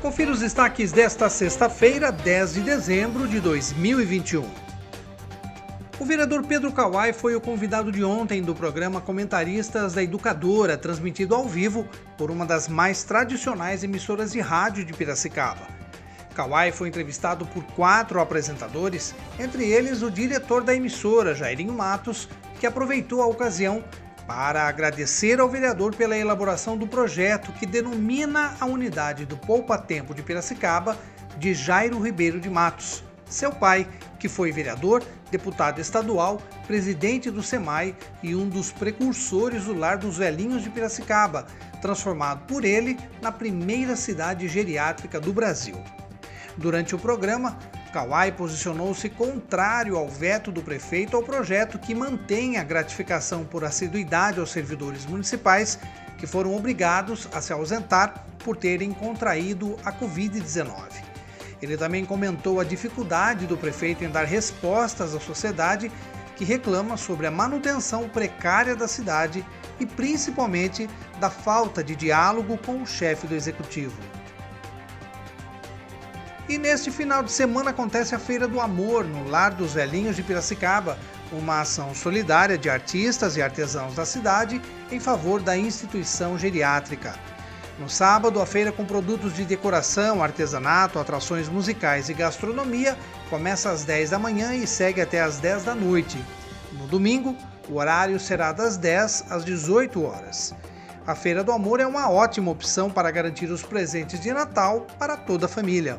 Confira os destaques desta sexta-feira, 10 de dezembro de 2021. O vereador Pedro Kawai foi o convidado de ontem do programa Comentaristas da Educadora, transmitido ao vivo por uma das mais tradicionais emissoras de rádio de Piracicaba. Kawai foi entrevistado por quatro apresentadores, entre eles o diretor da emissora, Jairinho Matos, que aproveitou a ocasião para agradecer ao vereador pela elaboração do projeto que denomina a unidade do Poupa Tempo de Piracicaba de Jairo Ribeiro de Matos, seu pai, que foi vereador, deputado estadual, presidente do SEMAI e um dos precursores do Lar dos Velhinhos de Piracicaba, transformado por ele na primeira cidade geriátrica do Brasil. Durante o programa, Kawai posicionou-se contrário ao veto do prefeito ao projeto que mantém a gratificação por assiduidade aos servidores municipais que foram obrigados a se ausentar por terem contraído a Covid-19. Ele também comentou a dificuldade do prefeito em dar respostas à sociedade que reclama sobre a manutenção precária da cidade e principalmente da falta de diálogo com o chefe do executivo. E neste final de semana acontece a Feira do Amor no Lar dos Velhinhos de Piracicaba, uma ação solidária de artistas e artesãos da cidade em favor da instituição geriátrica. No sábado, a feira com produtos de decoração, artesanato, atrações musicais e gastronomia começa às 10 da manhã e segue até às 10 da noite. No domingo, o horário será das 10 às 18 horas. A Feira do Amor é uma ótima opção para garantir os presentes de Natal para toda a família